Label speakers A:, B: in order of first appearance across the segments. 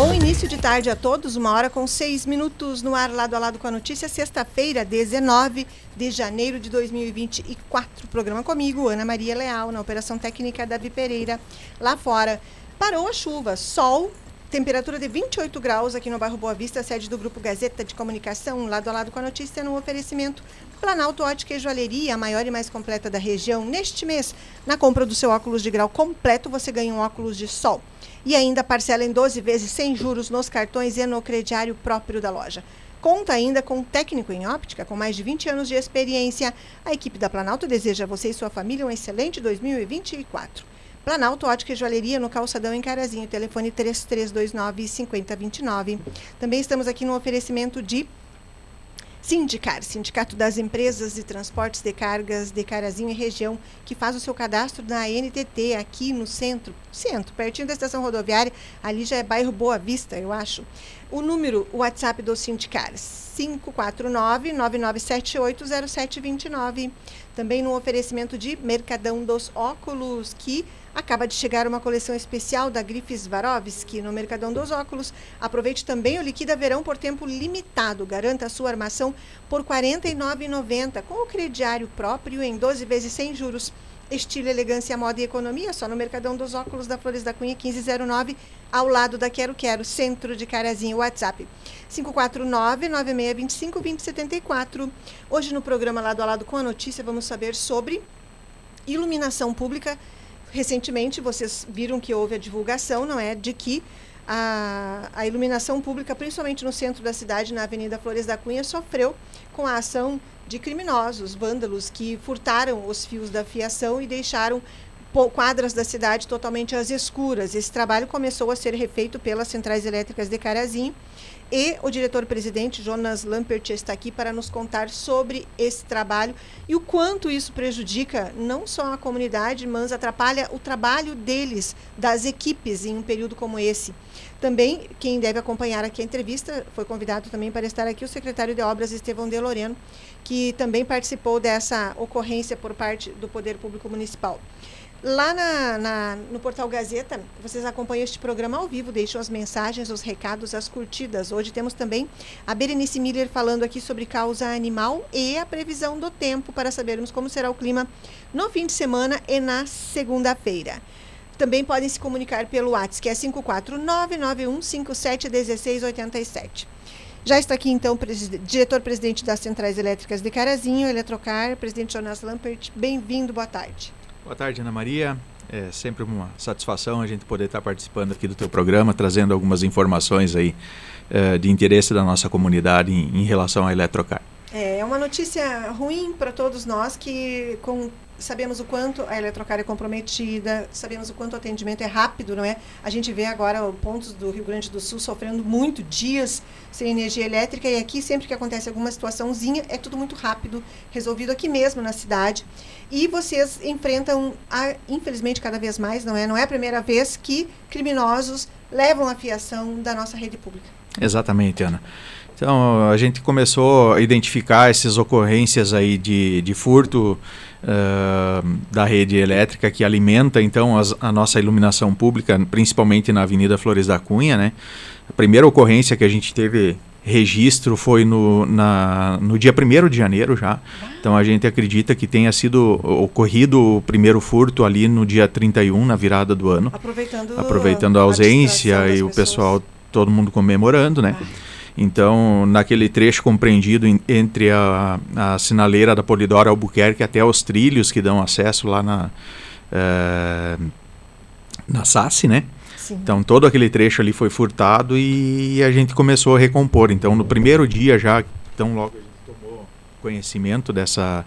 A: Bom início de tarde a todos, uma hora com seis minutos no ar, lado a lado com a notícia. Sexta-feira, 19 de janeiro de 2024. Programa comigo, Ana Maria Leal, na Operação Técnica Davi Pereira. Lá fora, parou a chuva, sol, temperatura de 28 graus aqui no bairro Boa Vista, sede do Grupo Gazeta de Comunicação, lado a lado com a notícia, no oferecimento Planalto Ótica e Joalheria, a maior e mais completa da região. Neste mês, na compra do seu óculos de grau completo, você ganha um óculos de sol e ainda parcela em 12 vezes sem juros nos cartões e no crediário próprio da loja. Conta ainda com um técnico em óptica com mais de 20 anos de experiência. A equipe da Planalto deseja a você e sua família um excelente 2024. Planalto Ótica e Joalheria no Calçadão em Carazinho, telefone 3329 5029. Também estamos aqui no oferecimento de Sindicar, Sindicato das Empresas de Transportes de Cargas de Carazinho e região, que faz o seu cadastro na NTT aqui no centro, centro, pertinho da estação rodoviária, ali já é bairro Boa Vista, eu acho. O número, o WhatsApp do Sindicar, 549-9978-0729. Também no oferecimento de Mercadão dos Óculos, que Acaba de chegar uma coleção especial da Grife Swarovski no Mercadão dos Óculos. Aproveite também o Liquida Verão por tempo limitado. Garanta a sua armação por R$ 49,90 com o crediário próprio em 12 vezes sem juros. Estilo, elegância, moda e economia só no Mercadão dos Óculos da Flores da Cunha 1509, ao lado da Quero Quero, centro de Carazinho, WhatsApp 549-9625-2074. Hoje no programa Lado a Lado com a Notícia vamos saber sobre iluminação pública recentemente vocês viram que houve a divulgação, não é, de que a, a, iluminação pública, principalmente no centro da cidade, na Avenida Flores da Cunha, sofreu com a ação de criminosos, vândalos, que furtaram os fios da fiação e deixaram quadras da cidade totalmente às escuras. Esse trabalho começou a ser refeito pelas centrais elétricas de Carazinho e o diretor-presidente Jonas Lampert está aqui para nos contar sobre esse trabalho e o quanto isso prejudica não só a comunidade, mas atrapalha o trabalho deles, das equipes, em um período como esse. Também, quem deve acompanhar aqui a entrevista, foi convidado também para estar aqui o secretário de Obras, Estevão de Loreno, que também participou dessa ocorrência por parte do Poder Público Municipal. Lá na, na, no portal Gazeta, vocês acompanham este programa ao vivo, deixam as mensagens, os recados, as curtidas. Hoje temos também a Berenice Miller falando aqui sobre causa animal e a previsão do tempo para sabermos como será o clima no fim de semana e na segunda-feira. Também podem se comunicar pelo WhatsApp, que é 54991571687. Já está aqui, então, diretor-presidente das Centrais Elétricas de Carazinho, Eletrocar, presidente Jonas Lampert. Bem-vindo, boa tarde.
B: Boa tarde, Ana Maria. É sempre uma satisfação a gente poder estar participando aqui do teu programa, trazendo algumas informações aí é, de interesse da nossa comunidade em, em relação à Eletrocar.
A: É, é uma notícia ruim para todos nós que com sabemos o quanto a Eletrocar é comprometida, sabemos o quanto o atendimento é rápido, não é? A gente vê agora pontos do Rio Grande do Sul sofrendo muito dias sem energia elétrica e aqui sempre que acontece alguma situaçãozinha é tudo muito rápido, resolvido aqui mesmo na cidade. E vocês enfrentam, a, infelizmente cada vez mais, não é? Não é a primeira vez que criminosos levam a fiação da nossa rede pública.
B: Exatamente, Ana. Então, a gente começou a identificar essas ocorrências aí de, de furto uh, da rede elétrica que alimenta, então, as, a nossa iluminação pública, principalmente na Avenida Flores da Cunha, né? A primeira ocorrência que a gente teve registro foi no, na, no dia 1 de janeiro já. Então a gente acredita que tenha sido ocorrido o primeiro furto ali no dia 31, na virada do ano.
A: Aproveitando,
B: Aproveitando a ausência a e o pessoal, todo mundo comemorando, né? Ah. Então, naquele trecho compreendido em, entre a, a sinaleira da Polidora Albuquerque até os trilhos que dão acesso lá na, é, na SASSI, né? Sim. Então, todo aquele trecho ali foi furtado e a gente começou a recompor. Então, no primeiro dia já, então logo a gente tomou conhecimento dessa,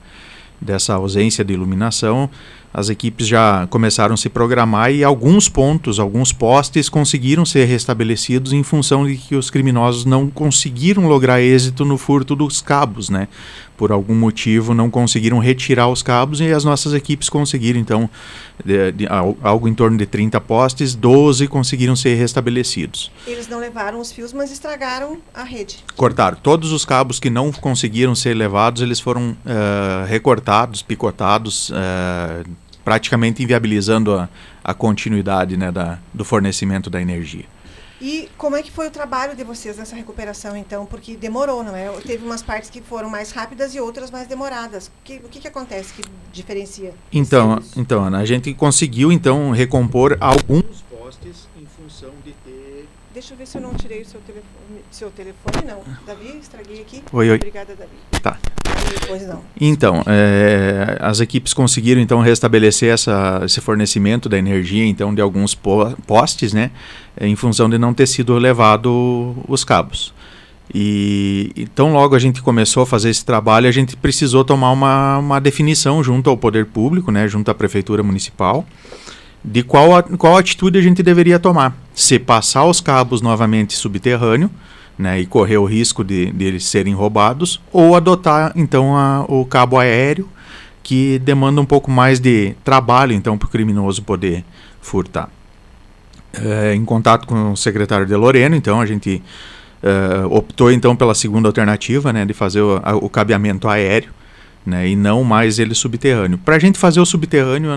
B: dessa ausência de iluminação, as equipes já começaram a se programar e alguns pontos, alguns postes conseguiram ser restabelecidos em função de que os criminosos não conseguiram lograr êxito no furto dos cabos, né? Por algum motivo não conseguiram retirar os cabos e as nossas equipes conseguiram, então, de, de, algo em torno de 30 postes, 12 conseguiram ser restabelecidos.
A: Eles não levaram os fios, mas estragaram a rede.
B: Cortaram. Todos os cabos que não conseguiram ser levados, eles foram uh, recortados, picotados, uh, praticamente inviabilizando a, a continuidade né, da, do fornecimento da energia.
A: E como é que foi o trabalho de vocês nessa recuperação, então? Porque demorou, não é? Teve umas partes que foram mais rápidas e outras mais demoradas. O que, o que, que acontece que diferencia?
B: Então, então, Ana, a gente conseguiu, então, recompor alguns postes em função de.
A: Deixa eu ver se eu não tirei o seu telefone. Seu telefone, não. Davi, estraguei aqui.
B: Oi, oi.
A: Obrigada, Davi.
B: Tá.
A: Depois não.
B: Então, é, as equipes conseguiram então restabelecer essa, esse fornecimento da energia então de alguns postes, né, em função de não ter sido levado os cabos. E então logo a gente começou a fazer esse trabalho, a gente precisou tomar uma, uma definição junto ao poder público, né, junto à prefeitura municipal, de qual, qual atitude a gente deveria tomar. Se passar os cabos novamente subterrâneo, né, e correr o risco de, de eles serem roubados, ou adotar então a, o cabo aéreo, que demanda um pouco mais de trabalho então para o criminoso poder furtar. É, em contato com o secretário de Loreno, então a gente é, optou então pela segunda alternativa, né, de fazer o, o cabeamento aéreo né, e não mais ele subterrâneo. Para a gente fazer o subterrâneo,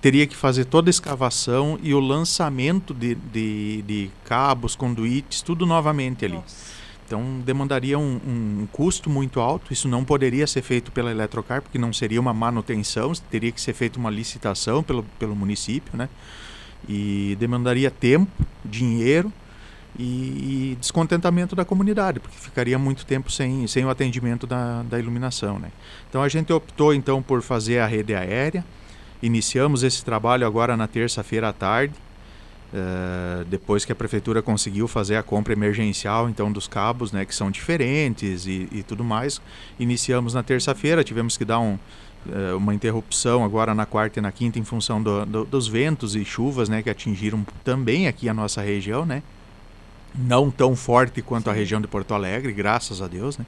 B: teria que fazer toda a escavação e o lançamento de, de, de cabos, conduítes, tudo novamente ali. Nossa. Então demandaria um, um, custo muito alto. Isso não poderia ser feito pela Eletrocar, porque não seria uma manutenção, teria que ser feita uma licitação pelo, pelo município, né? E demandaria tempo, dinheiro e, e, descontentamento da comunidade, porque ficaria muito tempo sem, sem o atendimento da, da iluminação. Né? Então a gente optou então por fazer a rede aérea, iniciamos esse trabalho agora na terça-feira à tarde, uh, depois que a prefeitura conseguiu fazer a compra emergencial então dos cabos, né, que são diferentes e, e tudo mais, iniciamos na terça-feira, tivemos que dar um, uh, uma interrupção agora na quarta e na quinta em função do, do, dos ventos e chuvas né, que atingiram também aqui a nossa região, né? Não tão forte quanto a região de Porto Alegre, graças a Deus, né?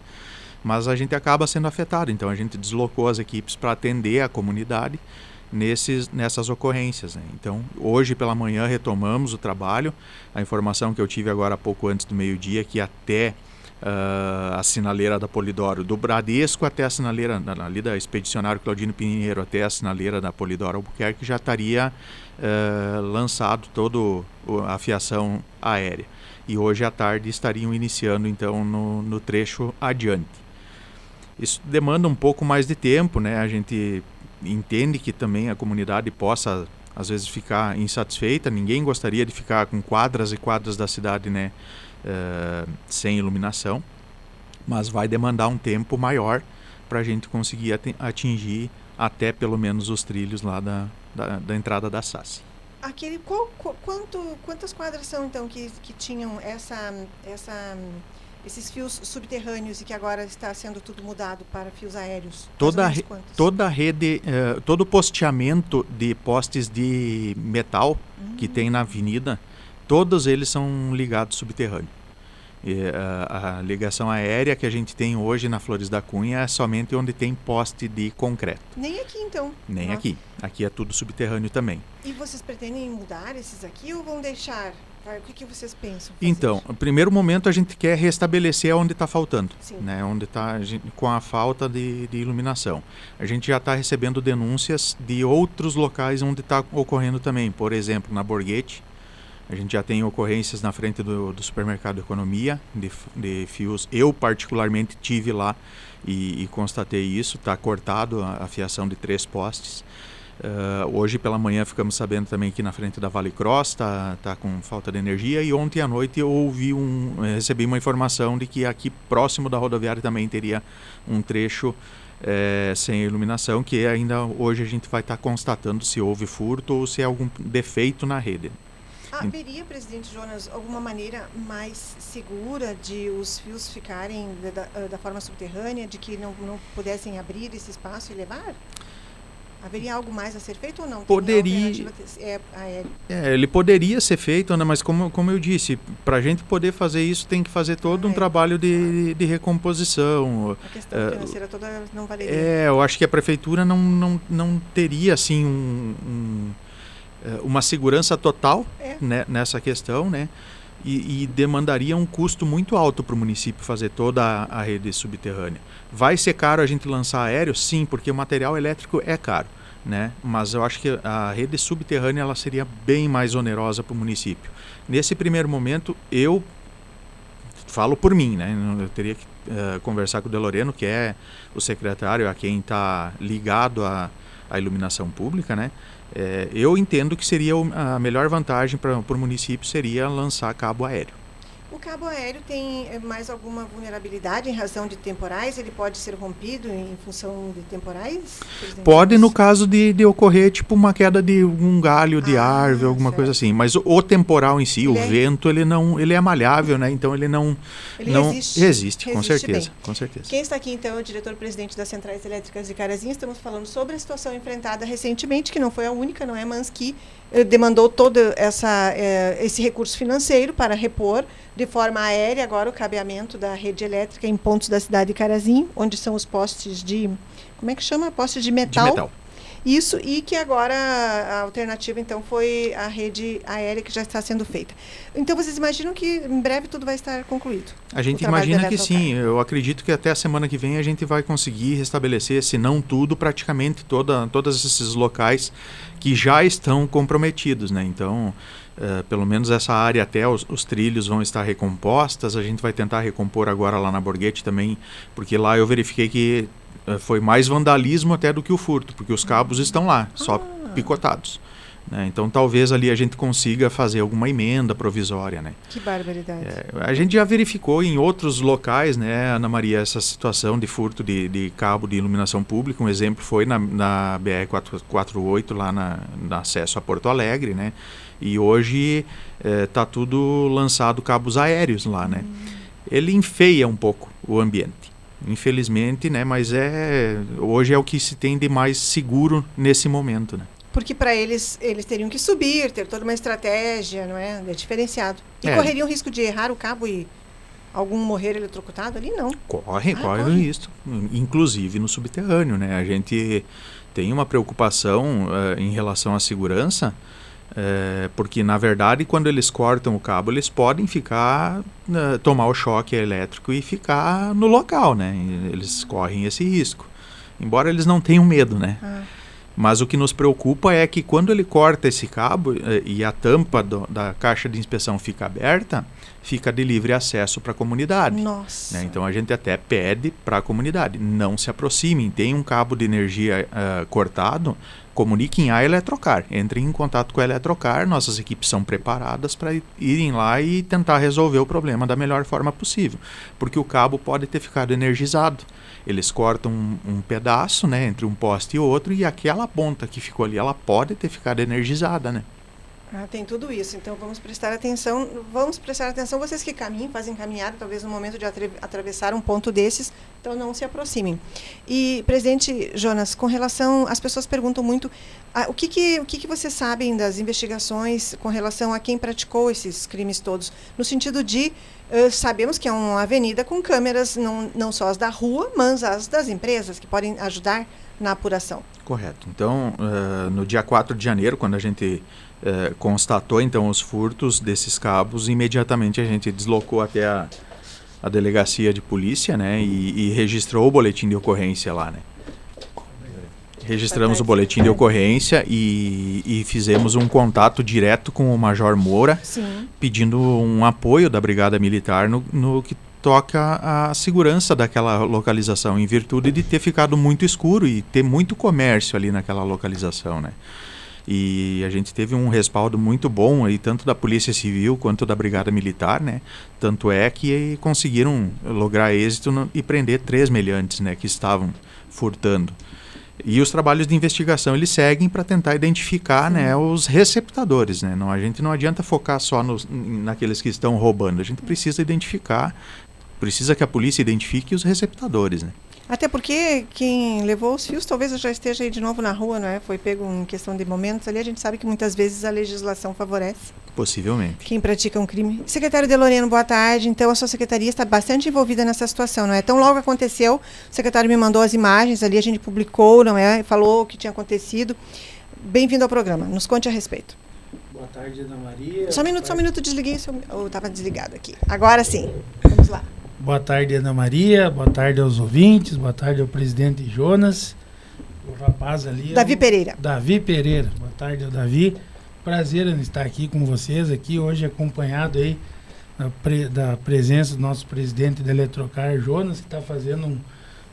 B: Mas a gente acaba sendo afetado, então a gente deslocou as equipes para atender a comunidade nesses, nessas ocorrências. Né? Então, hoje pela manhã retomamos o trabalho. A informação que eu tive agora há pouco antes do meio-dia que até uh, a sinaleira da Polidoro, do Bradesco até a sinaleira ali da Expedicionário Claudino Pinheiro até a sinaleira da Polidoro Albuquerque já estaria uh, lançado toda a fiação aérea e hoje à tarde estariam iniciando então no, no trecho adiante. Isso demanda um pouco mais de tempo, né? A gente entende que também a comunidade possa às vezes ficar insatisfeita. Ninguém gostaria de ficar com quadras e quadras da cidade, né, uh, sem iluminação. Mas vai demandar um tempo maior para a gente conseguir atingir até pelo menos os trilhos lá da, da, da entrada da SAS.
A: Aquele, qual, quanto, quantas quadras são então que, que tinham essa, essa, esses fios subterrâneos e que agora está sendo tudo mudado para fios aéreos?
B: Toda, re, toda a rede, uh, todo o posteamento de postes de metal uhum. que tem na avenida, todos eles são ligados subterrâneo. E, a, a, ligação aérea que a gente tem hoje na Flores da Cunha é somente onde tem poste de concreto.
A: Nem aqui então?
B: Nem aqui. Aqui é tudo subterrâneo também.
A: E vocês pretendem mudar esses aqui ou vão deixar? O que, que vocês pensam?
B: Fazer? Então, no primeiro momento a gente quer restabelecer onde está faltando, Sim. né? onde está com a falta de, de iluminação. A gente já está recebendo denúncias de outros locais onde está ocorrendo também. Por exemplo, na Borghetti, a gente já tem ocorrências na frente do, do supermercado Economia de, de, fios. Eu, particularmente, tive lá e, e constatei isso. Está cortado a, a, fiação de três postes. Uh, hoje pela manhã ficamos sabendo também que na frente da Vale Cross está tá com falta de energia. E ontem à noite eu ouvi um, recebi uma informação de que aqui próximo da rodoviária também teria um trecho é, sem iluminação, que ainda hoje a gente vai estar tá constatando se houve furto ou se é algum defeito na rede.
A: Haveria, presidente Jonas, alguma maneira mais segura de os fios ficarem da, da, da forma subterrânea, de que não, não pudessem abrir esse espaço e levar? Haveria algo mais a ser feito ou não?
B: Poderia. É, é, ele poderia ser feito, Ana, mas como, como eu disse, para a gente poder fazer isso tem que fazer todo ah, um é. trabalho de, de recomposição.
A: A questão é, financeira toda não valeria.
B: É, eu acho que a prefeitura não, não, não teria assim um, um uma segurança total é. né, nessa questão, né? E, e, demandaria um custo muito alto para o município fazer toda a, a, rede subterrânea. Vai ser caro a gente lançar aéreo? Sim, porque o material elétrico é caro. né? Mas eu acho que a rede subterrânea ela seria bem mais onerosa para o município. Nesse primeiro momento, eu falo por mim, né? Eu teria que uh, conversar com o Deloreno, que é o secretário a quem está ligado à, à iluminação pública, né? É, eu entendo que seria a melhor vantagem para o município seria lançar cabo aéreo.
A: O cabo aéreo tem eh, mais alguma vulnerabilidade em razão de temporais? Ele pode ser rompido em função de temporais?
B: Pode no caso de, de ocorrer tipo uma queda de um galho de ah, árvore, alguma certo. coisa assim. Mas o, o temporal em si, ele o é... vento, ele não, ele é malhável, né? Então ele não,
A: ele
B: não
A: resiste,
B: resiste, resiste com certeza, bem. com certeza.
A: Quem está aqui então é o diretor-presidente das Centrais Elétricas de Carazinho. Estamos falando sobre a situação enfrentada recentemente, que não foi a única, não é, mas que demandou todo essa, eh, esse recurso financeiro para repor de forma aérea agora o cabeamento da rede elétrica em pontos da cidade de Carazinho, onde são os postes de. Como é que chama? Postes de metal. De metal. Isso, e que agora a alternativa, então, foi a rede aérea que já está sendo feita. Então, vocês imaginam que em breve tudo vai estar concluído?
B: A gente imagina que sim. Eu acredito que até a semana que vem a gente vai conseguir restabelecer, se não tudo, praticamente toda, todos esses locais que já estão comprometidos, né? Então, uh, pelo menos essa área até os, os, trilhos vão estar recompostas. A gente vai tentar recompor agora lá na Borghetti também, porque lá eu verifiquei que foi mais vandalismo até do que o furto, porque os cabos estão lá, só ah. picotados. Né? Então talvez ali a gente consiga fazer alguma emenda provisória. Né?
A: Que barbaridade. É,
B: a gente já verificou em outros locais, né, Ana Maria, essa situação de furto de, de cabo de iluminação pública. Um exemplo foi na, na BR-448, lá na, na acesso a Porto Alegre. Né? E hoje está é, tudo lançado cabos aéreos lá. Né? Hum. Ele enfeia um pouco o ambiente infelizmente, né? Mas é hoje é o que se tem de mais seguro nesse momento, né?
A: Porque para eles, eles teriam que subir, ter toda uma estratégia, não é? É diferenciado. E é. correriam o risco de errar o cabo e algum morrer eletrocutado ali? Não.
B: Corre, ah, corre, corre isso. Inclusive no subterrâneo, né? A gente tem uma preocupação uh, em relação à segurança, uh, porque na verdade quando eles cortam o cabo, eles podem ficar, uh, tomar o choque elétrico e ficar no local, né? Eles correm esse risco. Embora eles não tenham medo, né? Ah. Mas o que nos preocupa é que quando ele corta esse cabo eh, e a tampa do, da caixa de inspeção fica aberta, fica de livre acesso para a comunidade.
A: Nossa.
B: Né? Então a gente até pede para a comunidade, não se aproximem. Tem um cabo de energia uh, cortado, comuniquem a Eletrocar. Entrem em contato com a Eletrocar, nossas equipes são preparadas para irem lá e tentar resolver o problema da melhor forma possível. Porque o cabo pode ter ficado energizado. Eles cortam um, um pedaço né, entre um poste e outro e aquela ponta que ficou ali, ela pode ter ficado energizada, né?
A: Ah, tem tudo isso. Então vamos prestar atenção. Vamos prestar atenção. Vocês que caminham, fazem caminhada, talvez no momento de atravessar um ponto desses, então não se aproximem. E, presidente Jonas, com relação. As pessoas perguntam muito ah, o, que, que, o que, que vocês sabem das investigações com relação a quem praticou esses crimes todos? No sentido de. Uh, sabemos que é uma avenida com câmeras, não, não só as da rua, mas as das empresas, que podem ajudar na apuração.
B: Correto. Então, uh, no dia 4 de janeiro, quando a gente é, constatou então os furtos desses cabos, imediatamente a gente deslocou até a, a delegacia de polícia, né, e, e, registrou o boletim de ocorrência lá, né. Registramos o boletim de ocorrência e, e fizemos um contato direto com o Major Moura,
A: Sim.
B: pedindo um apoio da Brigada Militar no, no que toca a segurança daquela localização, em virtude de ter ficado muito escuro e ter muito comércio ali naquela localização, né. E a gente teve um respaldo muito bom aí, tanto da Polícia Civil quanto da Brigada Militar, né? Tanto é que conseguiram lograr êxito no, e prender três meliantes, né? Que estavam furtando. E os trabalhos de investigação eles seguem para tentar identificar né, os receptadores. Né? Não, a gente não adianta focar só nos, naqueles que estão roubando, a gente precisa identificar, precisa que a polícia identifique os receptadores. Né?
A: Até porque quem levou os fios talvez já esteja aí de novo na rua, não é? Foi pego em questão de momentos ali. A gente sabe que muitas vezes a legislação favorece.
B: Possivelmente.
A: Quem pratica um crime. Secretário Deloriano, boa tarde. Então, a sua secretaria está bastante envolvida nessa situação, não é? Tão logo aconteceu, o secretário me mandou as imagens ali, a gente publicou, não é? Falou o que tinha acontecido. Bem-vindo ao programa. Nos conte a respeito.
C: Boa tarde, Ana Maria.
A: Só um minuto, só um minuto, desliguei. Eu estava desligado aqui. Agora sim. Vamos lá.
C: Boa tarde, Ana Maria. Boa tarde aos ouvintes. Boa tarde ao presidente Jonas. o rapaz ali.
A: Davi
C: é o
A: Pereira.
C: Davi Pereira. Boa tarde, Davi. Prazer em estar aqui com vocês, aqui hoje acompanhado aí da, pre, da presença do nosso presidente da Eletrocar, Jonas, que está fazendo um,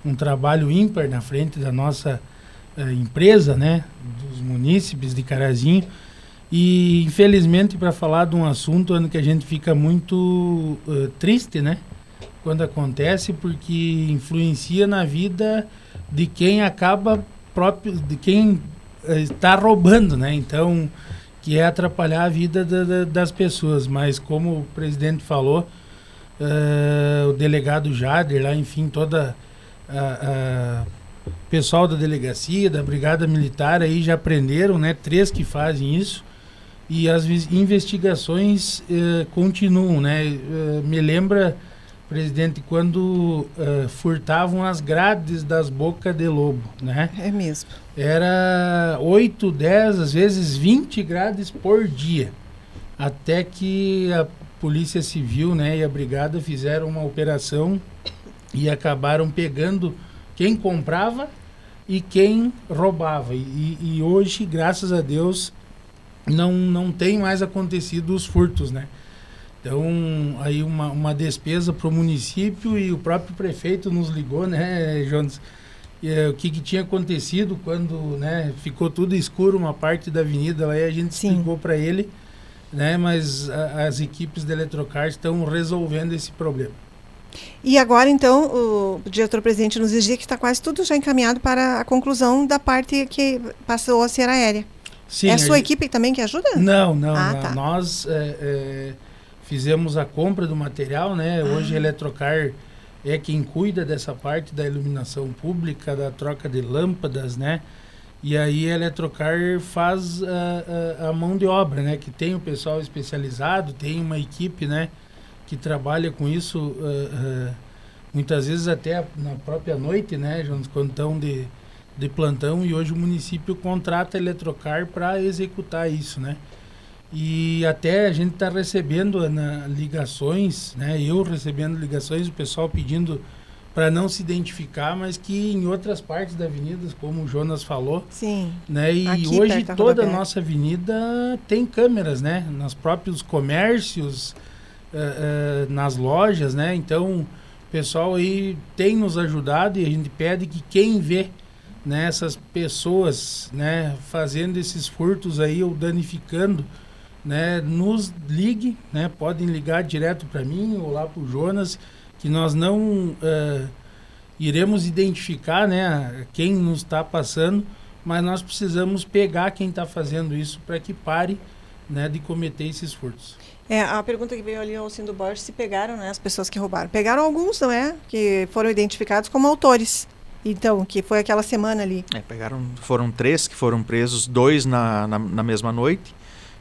C: um trabalho ímpar na frente da nossa uh, empresa, né, dos munícipes de Carazinho. E infelizmente para falar de um assunto que a gente fica muito uh, triste, né, quando acontece, porque influencia na vida de quem acaba próprio, de quem está roubando, né? Então que é atrapalhar a vida da, da, das pessoas. Mas como o presidente falou, uh, o delegado Jader, lá, enfim, toda a, a pessoal da delegacia, da brigada militar aí já prenderam, né? Três que fazem isso e as investigações uh, continuam, né? Uh, me lembra presidente, quando uh, furtavam as grades das bocas de lobo, né?
A: É mesmo.
C: Era 8, 10, às vezes 20 grades por dia. Até que a Polícia Civil né, e a Brigada fizeram uma operação e acabaram pegando quem comprava e quem roubava. E, e hoje, graças a Deus, não, não tem mais acontecido os furtos, né? Então, aí uma, uma despesa para o município e o próprio prefeito nos ligou, né, Jonas? E, é, o que, que, tinha acontecido quando né, ficou tudo escuro uma parte da avenida, aí a gente Sim. explicou para ele, né, mas a, as equipes da Eletrocar estão resolvendo esse problema.
A: E agora, então, o diretor-presidente nos dizia que está quase tudo já encaminhado para a conclusão da parte que passou a ser aérea. Sim, é a sua a equipe também que ajuda?
C: Não, não. Ah, não. Tá. Nós... É, é, fizemos a compra do material, né? Hoje a Eletrocar é quem cuida dessa parte da iluminação pública, da troca de lâmpadas, né? E aí a Eletrocar faz a, a, a, mão de obra, né? Que tem o pessoal especializado, tem uma equipe, né? Que trabalha com isso uh, uh, muitas vezes até na própria noite, né? Quando estão de, de plantão e hoje o município contrata a Eletrocar para executar isso, né? E até a gente está recebendo na, ligações, né? Eu recebendo ligações, o pessoal pedindo para não se identificar, mas que em outras partes da avenida, como o Jonas falou,
A: Sim.
C: né? E Aqui, hoje toda a nossa avenida tem câmeras, né? Nos próprios comércios, uh, uh, nas lojas, né? Então, o pessoal aí tem nos ajudado e a gente pede que quem vê né, essas pessoas, né, fazendo esses furtos aí ou danificando né, nos ligue, né, podem ligar direto para mim ou lá para o Jonas, que nós não uh, iremos identificar né, quem nos está passando, mas nós precisamos pegar quem está fazendo isso para que pare né, de cometer esses furtos.
A: É, a pergunta que veio ali ao Cindo Borges, se pegaram né, as pessoas que roubaram. Pegaram alguns, não é? Que foram identificados como autores. Então, que foi aquela semana ali.
B: É, pegaram, foram três que foram presos, dois na, na, na mesma noite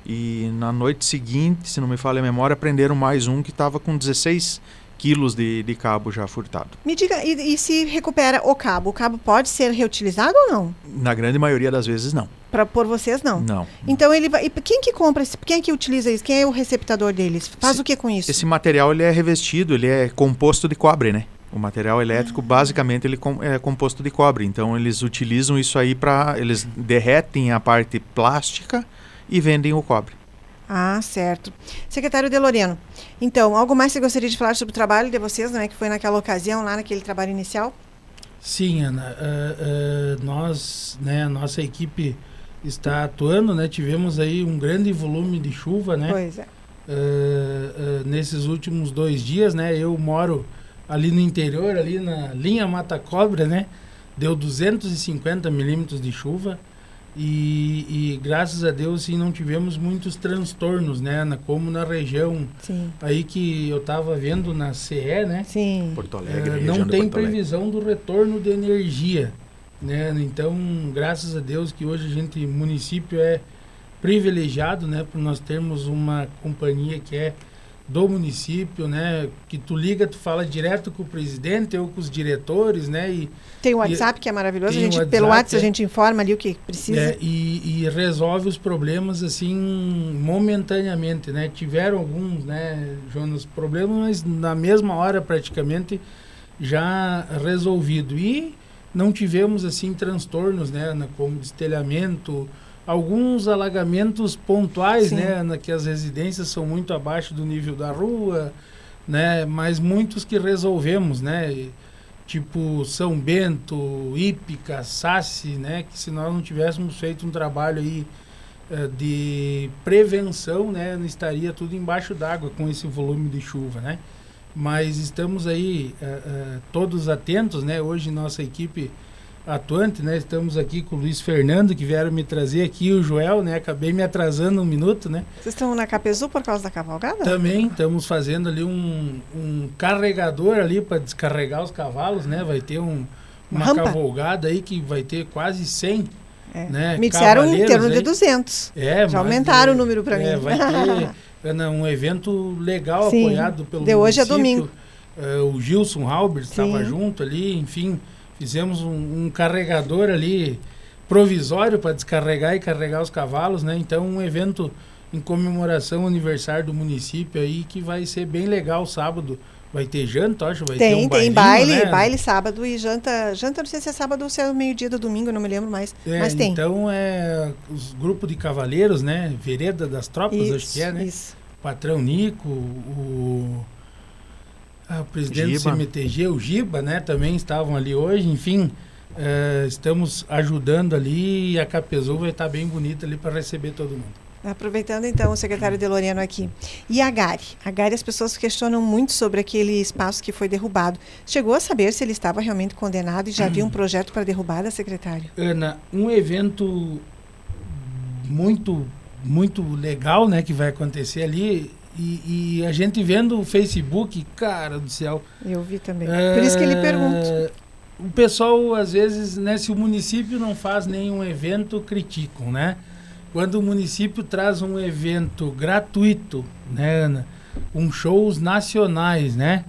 B: e na noite seguinte, se não me falha a memória, prenderam mais um que estava com 16 quilos de, de cabo já furtado.
A: Me diga, e, e, se recupera o cabo? O cabo pode ser reutilizado ou não?
B: Na grande maioria das vezes, não.
A: Para por vocês, não?
B: Não.
A: Então, ele vai, quem que compra, quem é que utiliza isso? Quem é o receptador deles? Faz esse, o que com isso?
B: Esse material ele é revestido, ele é composto de cobre, né? O material elétrico, ah. basicamente, ele é composto de cobre. Então, eles utilizam isso aí para... Eles derretem a parte plástica e vendem o cobre.
A: Ah, certo. Secretário De Loreno, então, algo mais você gostaria de falar sobre o trabalho de vocês, não é? Que foi naquela ocasião, lá naquele trabalho inicial?
C: Sim, Ana. Uh, uh, nós, né, a nossa equipe está atuando, né? Tivemos aí um grande volume de chuva, né?
A: Pois é.
C: Uh, nesses últimos dois dias, né? Eu moro ali no interior, ali na linha Mata Cobra, né? Deu 250 milímetros de chuva. E, e, graças a Deus assim, não tivemos muitos transtornos, né? Na, como na região
A: Sim.
C: aí que eu estava vendo na CE, né?
A: Sim.
B: Porto Alegre,
C: uh, não tem previsão do retorno de energia, né? Então, graças a Deus que hoje a gente, município é privilegiado, né? Por nós termos uma companhia que é do município, né? Que tu liga, tu fala direto com o presidente ou com os diretores, né? E,
A: tem o WhatsApp
C: e,
A: que é maravilhoso, a gente, WhatsApp, pelo WhatsApp é, a gente informa ali o que precisa.
C: É, e, e, resolve os problemas assim momentaneamente, né? Tiveram alguns, né, Jonas, problemas, mas na mesma hora praticamente já resolvido. E não tivemos assim transtornos, né, como destelhamento, alguns alagamentos pontuais, Sim. né, que as residências são muito abaixo do nível da rua, né, mas muitos que resolvemos, né, tipo São Bento, Ípica, Sassi, né, que se nós não tivéssemos feito um trabalho aí uh, de prevenção, né, não estaria tudo embaixo d'água com esse volume de chuva, né. Mas estamos aí uh, uh, todos atentos, né. Hoje nossa equipe atuante, né? Estamos aqui com o Luiz Fernando, que vieram me trazer aqui, o Joel, né? Acabei me atrasando um minuto, né?
A: Vocês estão na Capezu por causa da cavalgada?
C: Também, estamos fazendo ali um, um carregador ali para descarregar os cavalos, né? Vai ter um, uma Rampa. cavalgada aí que vai ter quase 100
A: é. Né, Me disseram em torno de 200. É, Já aumentaram o número para é, mim.
C: Vai ter um evento legal Sim. apoiado pelo De
A: hoje é domingo.
C: Uh, o Gilson Halbert estava junto ali, enfim. Fizemos um, um carregador ali provisório para descarregar e carregar os cavalos, né? Então, um evento em comemoração ao aniversário do município aí que vai ser bem legal sábado. Vai ter janta, acho, vai
A: tem,
C: ter um
A: Tem, baile, né? baile sábado e janta, janta não sei se é sábado ou se é meio-dia do domingo, não me lembro mais, é, mas tem.
C: Então, é os grupos de cavaleiros, né? Vereda das Tropas, isso, acho que é, né? Isso. Patrão Nico, o o presidente Giba. do CMTG, o Giba, né, também estavam ali hoje. Enfim, uh, estamos ajudando ali e a Capezu vai estar bem bonita ali para receber todo mundo.
A: Aproveitando então o secretário Deloriano aqui. E a Gari? A Gari, as pessoas questionam muito sobre aquele espaço que foi derrubado. Chegou a saber se ele estava realmente condenado e já havia um projeto para derrubada, secretário?
C: Ana, um evento muito muito legal, né, que vai acontecer ali e, e, a gente vendo o Facebook, cara do céu.
A: Eu vi também. É, Por isso que ele pergunta.
C: O pessoal, às vezes, né, se o município não faz nenhum evento, criticam, né? Quando o município traz um evento gratuito, né, Ana? Um shows nacionais, né?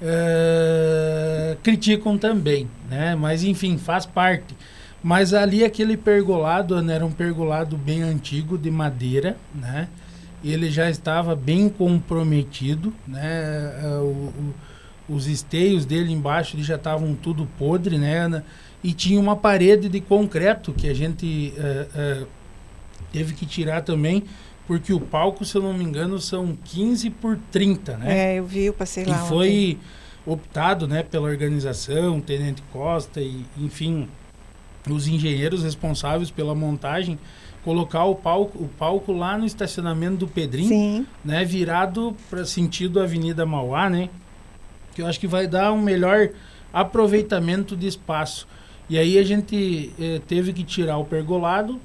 C: É, criticam também, né? Mas enfim, faz parte. Mas ali aquele pergolado, Ana, era um pergolado bem antigo de madeira, né? Ele já estava bem comprometido, né? É, o, o, os esteios dele embaixo já estavam tudo podre, né? E tinha uma parede de concreto que a gente uh, uh, teve que tirar também, porque o palco, se eu não me engano, são 15 por 30, né?
A: É, eu vi, eu passei lá.
C: E foi optado, né, pela organização, Tenente Costa e, enfim, os engenheiros responsáveis pela montagem colocar o palco, o palco lá no estacionamento do Pedrinho, Sim. né, virado para sentido Avenida Mauá, né? Que eu acho que vai dar um melhor aproveitamento de espaço. E aí a gente eh, teve que tirar o pergolado,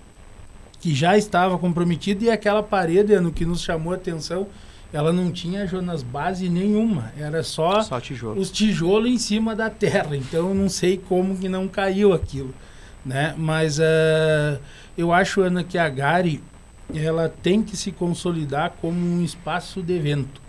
C: que já estava comprometido, e aquela parede, no que nos chamou a atenção, ela não tinha Jonas base nenhuma, era só,
B: só tijolo.
C: os tijolos em cima da terra. Então eu não sei como que não caiu aquilo, né? Mas uh, eu acho, Ana, que a Gari ela tem que se consolidar como um espaço de evento,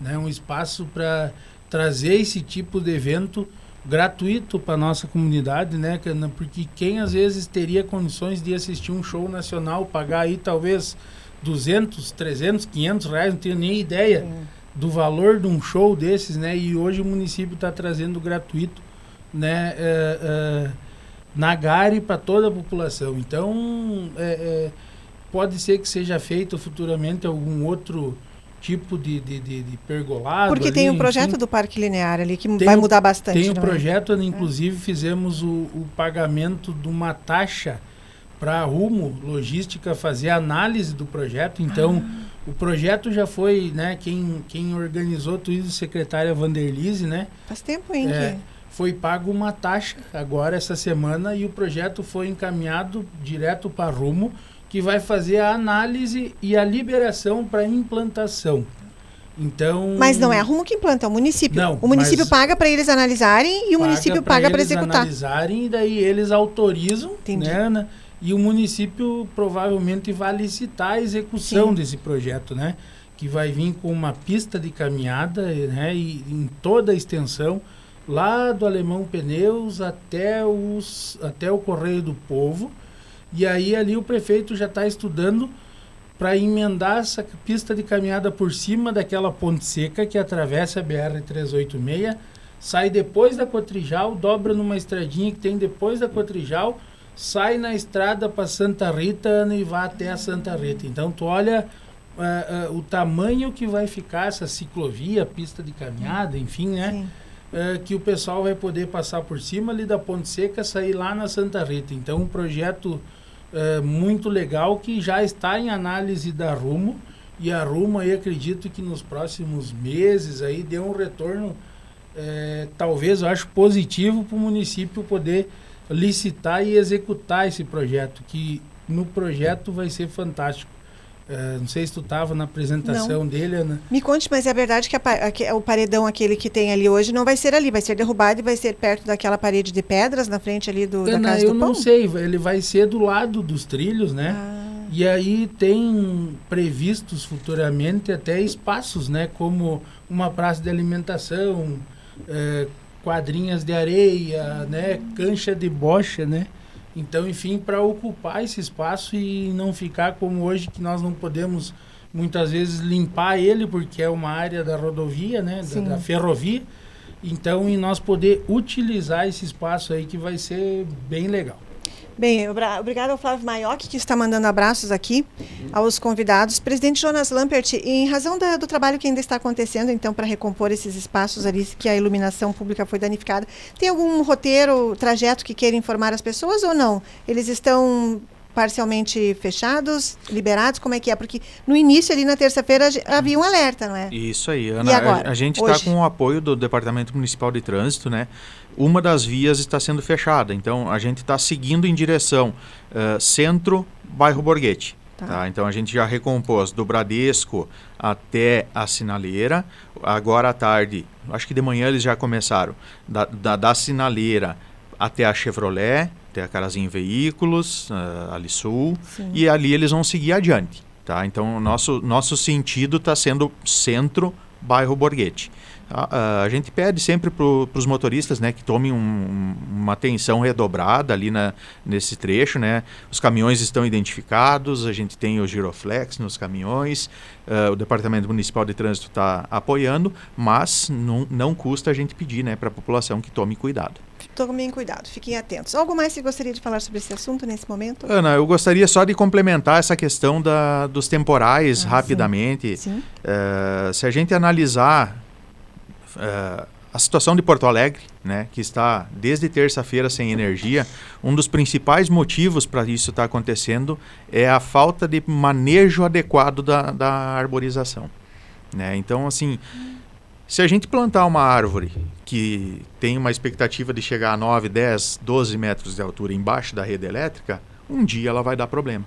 C: né? um espaço para trazer esse tipo de evento gratuito para nossa comunidade, né, Porque quem às vezes teria condições de assistir um show nacional, pagar aí talvez 200, 300, 500 reais, não tenho nem ideia Sim. do valor de um show desses, né? E hoje o município está trazendo gratuito, né? É, é, na Gare para toda a população. Então, é, é, pode ser que seja feito futuramente algum outro tipo de, de, de, de pergolado.
A: Porque ali, tem o projeto enfim. do Parque Linear ali que vai mudar bastante.
C: Tem o é? projeto, é? inclusive fizemos o, o, pagamento de uma taxa para a Rumo Logística fazer análise do projeto. Então, ah. o projeto já foi, né, quem, quem organizou tudo secretária Vanderlise, né?
A: Faz tempo, hein?
C: É, foi pago uma taxa agora essa semana e o projeto foi encaminhado direto para Rumo, que vai fazer a análise e a liberação para implantação. Então,
A: mas não é a Rumo que implanta, é o município. Não, o município paga para eles analisarem e o município paga para executar.
C: analisarem e daí eles autorizam, Entendi. né? E o município provavelmente vai licitar a execução Sim. desse projeto, né? Que vai vir com uma pista de caminhada, né? E em toda a extensão lá do Alemão Pneus até, os, até o Correio do Povo. E aí ali o prefeito já está estudando para emendar essa pista de caminhada por cima daquela ponte seca que atravessa a BR-386, sai depois da Cotrijal, dobra numa estradinha que tem depois da Cotrijal, sai na estrada para Santa Rita e vai até a Santa Rita. Então tu olha uh, uh, o tamanho que vai ficar essa ciclovia, pista de caminhada, enfim, né? Uh, que o pessoal vai poder passar por cima ali da Ponte Seca, sair lá na Santa Rita. Então um projeto muito legal que já está em análise da Rumo e a Rumo aí acredito que nos próximos meses aí dê um retorno é, talvez eu acho positivo para o município poder licitar e executar esse projeto, que no projeto vai ser fantástico. É, não sei se tu estava na apresentação não. dele, Ana.
A: Me conte, mas é verdade que a, a, o paredão aquele que tem ali hoje não vai ser ali, vai ser derrubado e vai ser perto daquela parede de pedras na frente ali do, Ana, da casa
C: eu
A: do
C: pão? não sei, ele vai ser do lado dos trilhos, né? Ah. E aí tem previstos futuramente até espaços, né? Como uma praça de alimentação, é, quadrinhas de areia, né, cancha de bocha, né? Então, enfim, para ocupar esse espaço e não ficar como hoje que nós não podemos muitas vezes limpar ele porque é uma área da rodovia, né, da, da, ferrovia. Então, e nós poder utilizar esse espaço aí que vai ser bem legal.
A: Bem, obrigado ao Flávio Maioc, que está mandando abraços aqui aos convidados. Presidente Jonas Lampert, em razão da, do trabalho que ainda está acontecendo, então, para recompor esses espaços ali que a iluminação pública foi danificada, tem algum roteiro, trajeto que queira informar as pessoas ou não? Eles estão parcialmente fechados, liberados? Como é que é? Porque no início, ali na terça-feira, havia um alerta, não é?
B: Isso aí, Ana. E agora? A, a gente está com o apoio do Departamento Municipal de Trânsito, né? Uma das vias está sendo fechada, então a gente está seguindo em direção uh, centro, bairro Borghetti. Tá. Tá? Então a gente já recompôs do Bradesco até a sinaleira. Agora à tarde, acho que de manhã eles já começaram, da, da, da sinaleira até a Chevrolet, até a Carazinho Veículos, uh, ali sul, Sim. e ali eles vão seguir adiante. Tá? Então, nosso, nosso sentido está sendo centro, bairro Borghetti. A, a, gente pede sempre para os motoristas né, que tomem um, uma atenção redobrada ali na, nesse trecho. Né? Os caminhões estão identificados, a gente tem o giroflex nos caminhões, uh, o Departamento Municipal de Trânsito está apoiando, mas não, não custa a gente pedir né, para a população que tome cuidado.
A: Tomem cuidado, fiquem atentos. Algo mais que gostaria de falar sobre esse assunto nesse momento?
B: Ana, eu gostaria só de complementar essa questão da, dos temporais ah, rapidamente. Sim. Sim. Uh, se a gente analisar uh, a situação de Porto Alegre, né, que está desde terça-feira sem energia, um dos principais motivos para isso estar tá acontecendo é a falta de manejo adequado da, da arborização. Né? Então, assim, se a gente plantar uma árvore que tem uma expectativa de chegar a 9, 10, 12 metros de altura embaixo da rede elétrica, um dia ela vai dar problema.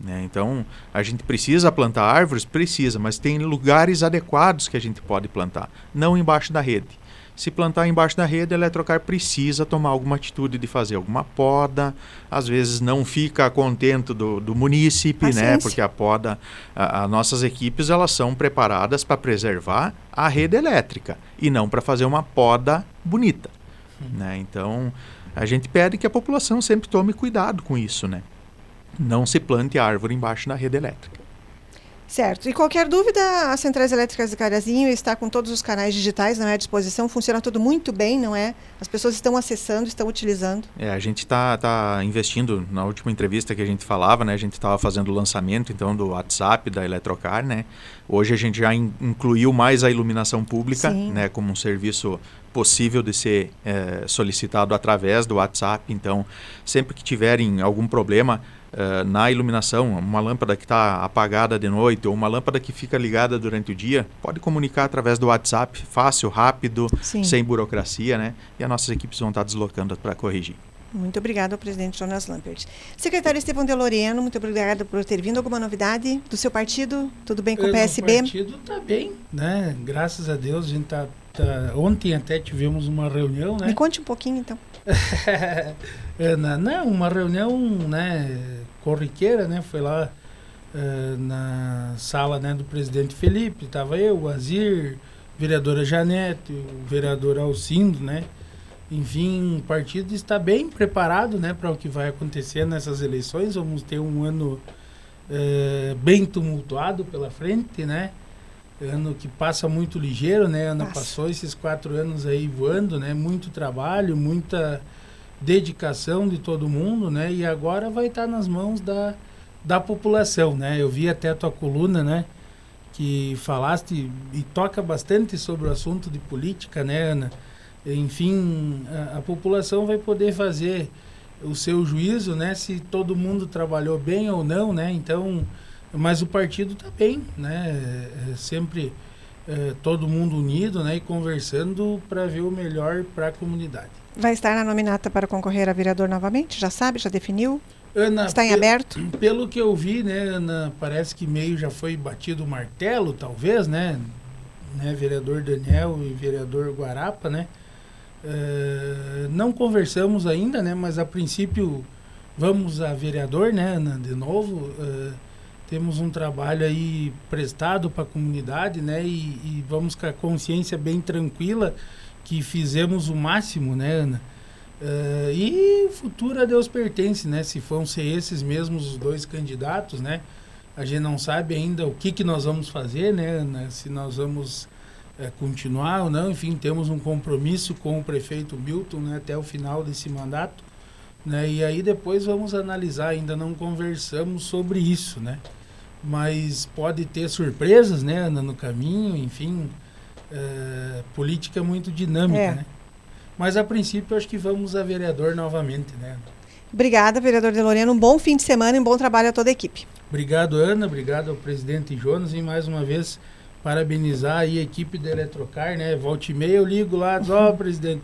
B: Né? Então, a gente precisa plantar árvores? Precisa, mas tem lugares adequados que a gente pode plantar, não embaixo da rede. Se plantar embaixo da rede, a Eletrocar precisa tomar alguma atitude de fazer alguma poda. Às vezes não fica contento do, do munícipe, né? Porque a poda, as nossas equipes elas são preparadas para preservar a rede elétrica e não para fazer uma poda bonita, hum. né? Então a gente pede que a população sempre tome cuidado com isso, né? Não se plante árvore embaixo da rede elétrica.
A: Certo. E qualquer dúvida, as Centrais Elétricas de Carazinho está com todos os canais digitais não é, à disposição. Funciona tudo muito bem, não é? As pessoas estão acessando, estão utilizando.
B: É, a gente está tá investindo, na última entrevista que a gente falava, né? A gente estava fazendo o lançamento, então, do WhatsApp, da Eletrocar, né? Hoje a gente já in, incluiu mais a iluminação pública, Sim. né? Como um serviço possível de ser é, solicitado através do WhatsApp. Então, sempre que tiverem algum problema uh, na iluminação, uma lâmpada que está apagada de noite ou uma lâmpada que fica ligada durante o dia, pode comunicar através do WhatsApp, fácil, rápido, Sim. sem burocracia, né? E as nossas equipes vão estar deslocando para corrigir.
A: Muito obrigada ao presidente Jonas Lampert. Secretário Estevão de Loreno, muito obrigada por ter vindo. Alguma novidade do seu partido? Tudo bem com o PSB?
C: O partido está bem, né? Graças a Deus, a gente está Tá, ontem até tivemos uma reunião, né?
A: Me conte um pouquinho, então.
C: é, na, não, uma reunião, né, corriqueira, né? Foi lá é, na sala né, do presidente Felipe, estava eu, o Azir, vereadora Janete, o vereador Alcindo, né? Enfim, o partido está bem preparado, né, para o que vai acontecer nessas eleições. Vamos ter um ano é, bem tumultuado pela frente, né? ano que passa muito ligeiro, né? Ana
A: Passa.
C: passou esses quatro anos aí voando, né? Muito trabalho, muita dedicação de todo mundo, né? E agora vai estar nas mãos da, da população, né? Eu vi até a tua coluna, né? Que falaste e toca bastante sobre o assunto de política, né, Ana? Enfim, a, a população vai poder fazer o seu juízo, né? Se todo mundo trabalhou bem ou não, né? Então, mas o partido está bem, né? É sempre é, todo mundo unido, né? E conversando para ver o melhor para a comunidade.
A: Vai estar na nominata para concorrer a vereador novamente? Já sabe? Já definiu?
C: Ana,
A: Está em aberto?
C: Pelo que eu vi, né, Ana, parece que meio já foi batido o martelo, talvez, né? né vereador Daniel e vereador Guarapa, né? Eh, não conversamos ainda, né? Mas a princípio vamos a vereador, né, Ana, de novo. Eh, temos um trabalho aí prestado para a comunidade, né? E, e vamos com a consciência bem tranquila que fizemos o máximo, né, Ana? Eh, e o futuro a Deus pertence, né? Se vão ser esses mesmos os dois candidatos, né? A gente não sabe ainda o que, que nós vamos fazer, né? Ana? Se nós vamos eh, continuar ou não. Enfim, temos um compromisso com o prefeito Milton né? até o final desse mandato. Né? E aí depois vamos analisar. Ainda não conversamos sobre isso, né? Mas pode ter surpresas, né, no caminho. Enfim, eh, política é muito dinâmica,
A: É.
C: né? Mas a princípio acho que vamos a vereador novamente, né?
A: Obrigada, vereador De Lorena. Um bom fim de semana e um bom trabalho a toda a equipe.
C: Obrigado, Ana. Obrigado ao presidente Jonas. E mais uma vez, parabenizar a equipe da Eletrocar, né? Volte e meia eu ligo lá, ó, presidente,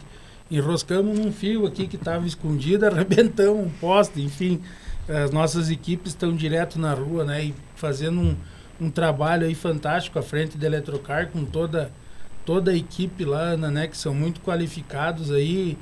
C: enroscamos num fio aqui que estava escondido, arrebentamos um poste, enfim. As nossas equipes estão direto na rua, né? E fazendo um, um trabalho aí fantástico à frente da Eletrocar, com toda, toda a equipe lá, né? Que são muito qualificados aí.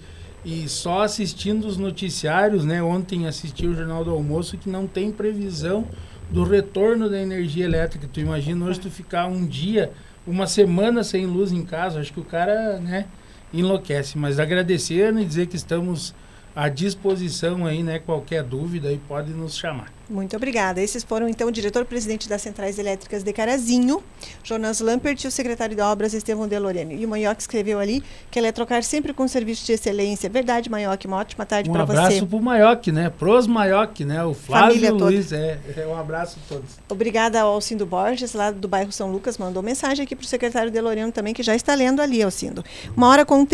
C: E só assistindo os noticiários, né? Ontem assisti o Jornal do Almoço que não tem previsão do retorno da energia elétrica. Tu imagina hoje tu ficar um dia, uma semana sem luz em casa, acho que o cara, né, enlouquece. Mas agradecer e dizer que estamos à disposição aí, né, qualquer dúvida aí pode nos chamar.
A: Muito obrigada. Esses foram, então, o diretor-presidente das Centrais Elétricas de Carazinho, Jonas Lampert, e o secretário de Obras, Estevão De Lorene. E o Manioc escreveu ali que a Eletrocar sempre com serviço de excelência. Verdade, Manioc. Uma ótima tarde
C: Um
A: para
C: abraço
A: você.
C: pro Maioc, né? Pros Maioc, né? O Flávio
A: Família
C: e o
A: toda.
C: Luiz, é, é. Um abraço a todos.
A: Obrigada ao Alcindo Borges, lá do bairro São Lucas, mandou mensagem aqui para o secretário De Loreno também, que já está lendo ali, Alcindo. Uma hora com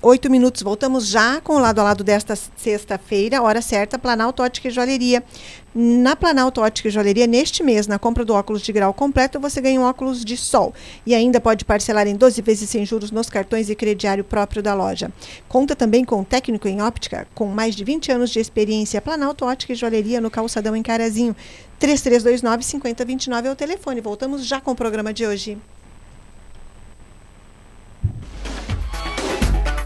A: 38 minutos. Voltamos já com o lado a lado desta sexta-feira, hora certa, Planalto Ótica e Joalheria. Na Planalto Ótica e Joalheria, neste mês, na compra do óculos de grau completo, você ganha um óculos de sol. E ainda pode parcelar em 12 vezes sem juros nos cartões e crediário próprio da loja. Conta também com um técnico em óptica, com mais de 20 anos de experiência. Planalto Ótica e Joalheria, no Calçadão em Carazinho. 3329-5029 é o telefone. Voltamos já com o programa de hoje.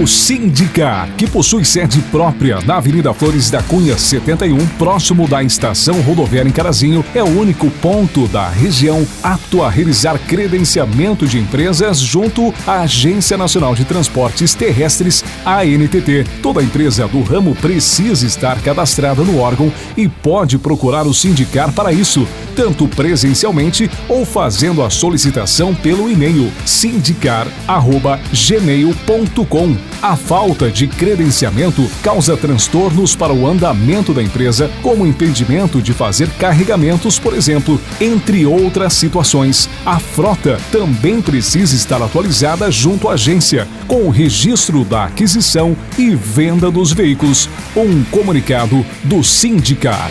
D: O Sindicar, que possui sede própria na Avenida Flores da Cunha 71, próximo da estação rodoviária em Carazinho, é o único ponto da região apto a realizar credenciamento de empresas junto à Agência Nacional de Transportes Terrestres, ANTT. Toda empresa do ramo precisa estar cadastrada no órgão e pode procurar o Sindicar para isso, tanto presencialmente ou fazendo a solicitação pelo e-mail sindicar@gmail.com. A falta de credenciamento causa transtornos para o andamento da empresa, como impedimento de fazer carregamentos, por exemplo, entre outras situações. A frota também precisa estar atualizada junto à agência, com o registro da aquisição e venda dos veículos. Um comunicado do Sindicar.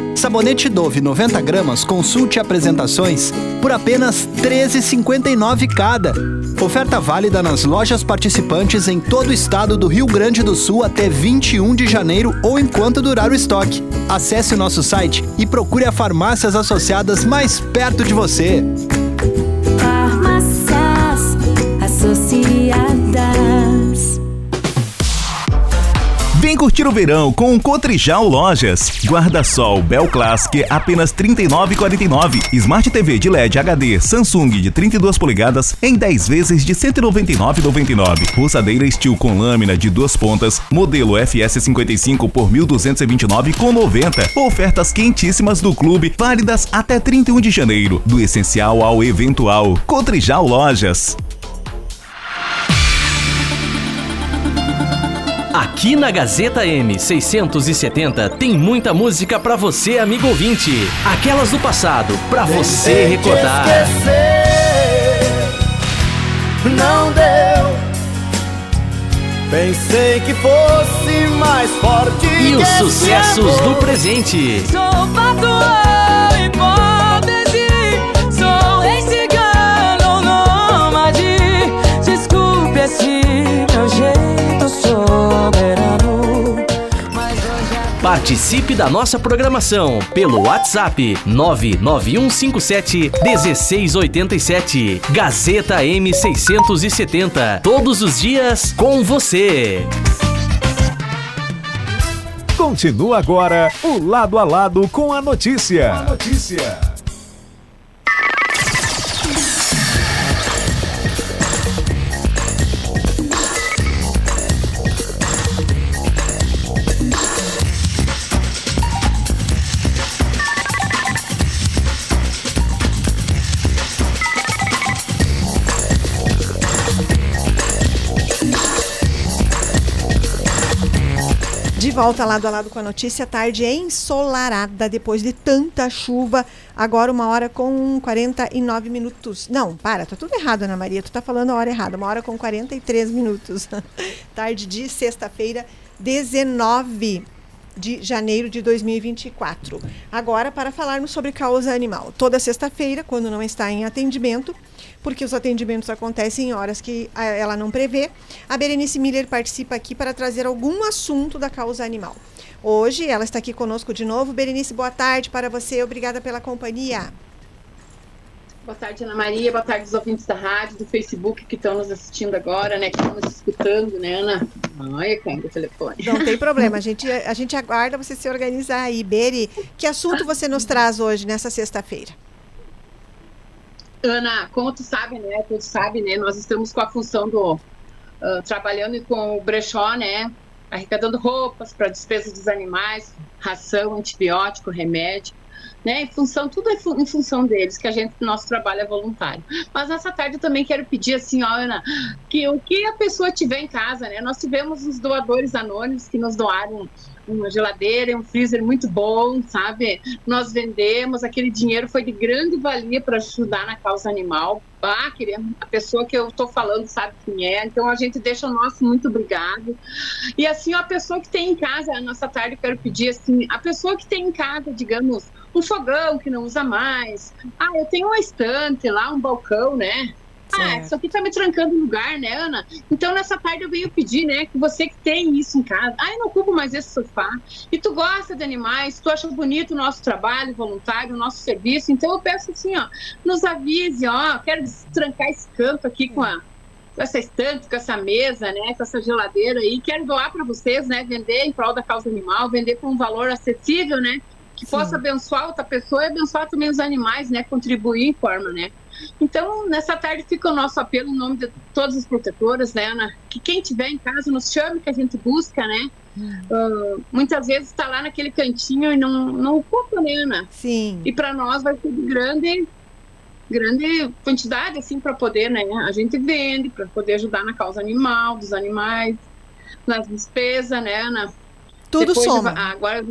E: Sabonete Dove 90 gramas, consulte apresentações por apenas R$ 13,59 cada. Oferta válida nas lojas participantes em todo o estado do Rio Grande do Sul até 21 de janeiro ou enquanto durar o estoque. Acesse o nosso site e procure a farmácias associadas mais perto de você.
F: Curtir o verão com Cotrijal Lojas. Guarda-sol Bel Classic apenas R$ 39,49. Smart TV de LED HD Samsung de 32 polegadas em 10 vezes de R$ 199,99. Roçadeira Steel com lâmina de duas pontas, modelo FS55 por R$ 1.229,90. Ofertas quentíssimas do clube, válidas até 31 de janeiro. Do essencial ao eventual. Cotrijal Lojas.
G: Aqui na Gazeta M670 tem muita música pra você, amigo ouvinte. Aquelas do passado, pra você recordar.
H: não deu. Pensei que fosse mais forte.
G: E os sucessos do presente.
I: Sou
G: Participe da nossa programação pelo WhatsApp 99157 1687. Gazeta M670. Todos os dias com você.
D: Continua agora o Lado a Lado com a notícia. A notícia.
A: Volta lado a lado com a notícia, tarde ensolarada depois de tanta chuva. Agora uma hora com 49 minutos. Não, para, tá tudo errado, Ana Maria. Tu tá falando a hora errada. Uma hora com 43 minutos. tarde de sexta-feira, 19 de janeiro de 2024. Agora, para falarmos sobre causa animal. Toda sexta-feira, quando não está em atendimento, porque os atendimentos acontecem em horas que ah, ela não prevê, a Berenice Miller participa aqui para trazer algum assunto da causa animal. Hoje, ela está aqui conosco de novo. Berenice, boa tarde para você. Obrigada pela companhia.
J: Boa tarde, Ana Maria. Boa tarde, os ouvintes da rádio, do Facebook que estão nos assistindo agora, né? Que estão nos escutando, né, Ana? Olha, caindo o telefone.
A: Não tem problema, a gente, a gente aguarda você se organizar aí. Beri, que assunto você nos traz hoje, nessa sexta-feira?
J: Ana, como tu sabe, né? Tu sabe, né? Nós estamos com a função do ah, trabalhando com o brechó, né? Arrecadando roupas para despesas dos animais, ração, antibiótico, remédio, né? Em função, tudo é fu- em função deles, que a gente, nosso trabalho é voluntário. Mas nessa tarde eu também quero pedir assim, ó, Ana, que o que a pessoa tiver em casa, né? Nós tivemos os doadores anônimos que nos doaram uma geladeira e um freezer muito bom, sabe? Nós vendemos, aquele dinheiro foi de grande valia para ajudar na causa animal. Ah, queria, a pessoa que eu estou falando sabe quem é, então a gente deixa o nosso muito obrigado. E assim, a pessoa que tem em casa, a nossa tarde, eu quero pedir assim, a pessoa que tem em casa, digamos, um fogão que não usa mais. Ah, eu tenho uma estante lá, um balcão, né? Ah, isso aqui tá me trancando no lugar, né, Ana? Então, nessa tarde eu venho pedir, né, que você que tem isso em casa, ah, eu não ocupo mais esse sofá, e tu gosta de animais, tu acha bonito o nosso trabalho voluntário, o nosso serviço, então eu peço assim, ó, nos avise, ó, quero trancar esse canto aqui com a com essa estante, com essa mesa, né, com essa geladeira aí, quero doar para vocês, né, vender em prol da causa animal, vender por um valor acessível, né, que possa abençoar outra pessoa e abençoar também os animais, né, contribuir em forma, né. Então, nessa tarde fica o nosso apelo em nome de todas as protetoras, né, Ana? Que quem tiver em casa nos chame, que a gente busca, né? Ah, muitas vezes está lá naquele cantinho e não, não ocupa, né, Ana?
A: Sim.
J: E para nós vai ser de grande, grande quantidade, assim, para poder, né? A gente vende, para poder ajudar na causa animal, dos animais, nas despesas, né, Ana?
A: Tudo
J: Depois
A: soma.
J: vou- agora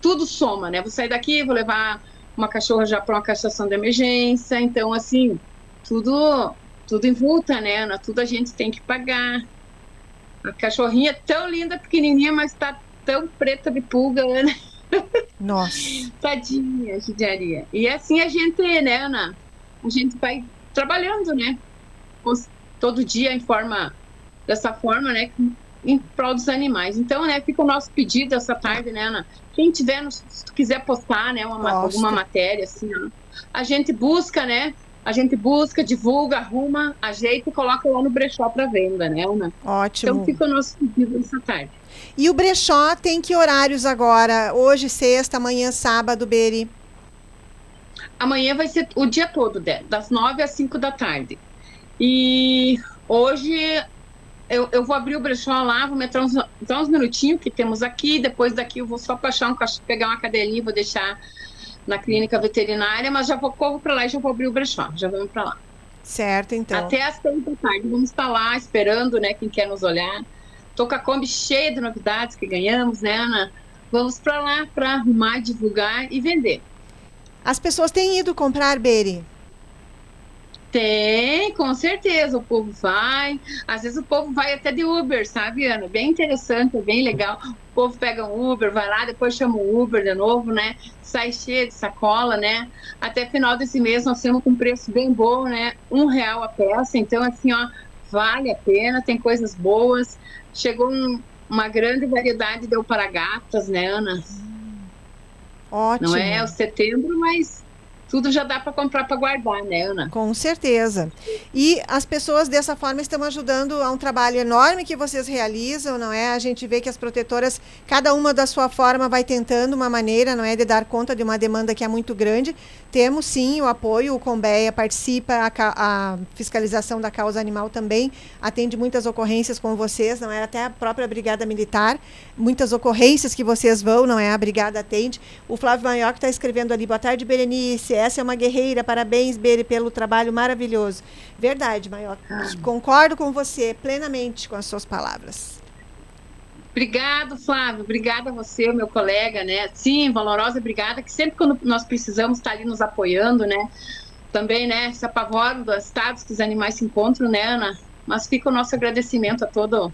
J: tudo soma, né? Vou sair daqui, vou levar uma cachorra já para uma castração de emergência. Então, assim, tudo, tudo em volta, né, Ana? Tudo a gente tem que pagar. A cachorrinha é tão linda, pequenininha, mas tá tão preta de pulga, né?
A: Nossa.
J: Tadinha, judiaria. E assim a gente, né, Ana? A gente vai trabalhando, né? Todo dia em forma, dessa forma, né? Em prol dos animais. Então, né, fica o nosso pedido essa tarde, né, Ana? Quem tiver, se quiser postar, né, uma, alguma matéria, assim, ó, a gente busca, né? A gente busca, divulga, arruma, ajeita e coloca lá no brechó para venda, né, Ana?
A: Ótimo.
J: Então fica o nosso pedido essa tarde.
A: E o brechó tem que horários agora? Hoje, sexta, amanhã, sábado, Beri?
J: Amanhã vai ser o dia todo, das nove às cinco da tarde. E hoje eu, eu vou abrir o brechó lá, vou meter uns, uns minutinhos que temos aqui. Depois daqui eu vou só baixar um pegar uma cadelinha, vou deixar na clínica veterinária, mas já vou corro para lá e já vou abrir o brechó. Já vamos para lá.
A: Certo, então.
J: Até às seis da tarde. Vamos estar lá esperando, né? Quem quer nos olhar. Tô com a Kombi cheia de novidades que ganhamos, né, Ana? Vamos para lá para arrumar, divulgar e vender.
A: As pessoas têm ido comprar, Beri?
J: Tem, com certeza. O povo vai. Às vezes o povo vai até de Uber, sabe, Ana? Bem interessante, bem legal. O povo pega um Uber, vai lá, depois chama o Uber de novo, né? Sai cheio de sacola, né? Até final desse mês nós temos com um preço bem bom, né? Um real a peça. Então, assim, ó, vale a pena, tem coisas boas. Chegou um, uma grande variedade de alparagatas, né, Ana?
A: Ótimo.
J: Não é o setembro, mas tudo já dá para comprar para guardar, né, Ana?
A: Com certeza. E as pessoas dessa forma estão ajudando a um trabalho enorme que vocês realizam, não é? A gente vê que as protetoras, cada uma da sua forma, vai tentando uma maneira, não é, de dar conta de uma demanda que é muito grande. Temos sim o apoio, o Combeia participa, a, a fiscalização da causa animal também atende muitas ocorrências com vocês, não é? Até a própria Brigada Militar, muitas ocorrências que vocês vão, não é? A Brigada atende. O Flávio Maior está escrevendo ali, boa tarde, Berenice essa é uma guerreira. Parabéns, Bere, pelo trabalho maravilhoso. Verdade, Maior. Ah. Concordo com você plenamente com as suas palavras.
J: Obrigado, Flávio. Obrigada a você, meu colega, né? Sim, valorosa, obrigada, que sempre quando nós precisamos estar tá ali nos apoiando, né? Também, né, se apavoram dos estados que os animais se encontram, né, Ana? Mas fica o nosso agradecimento a todo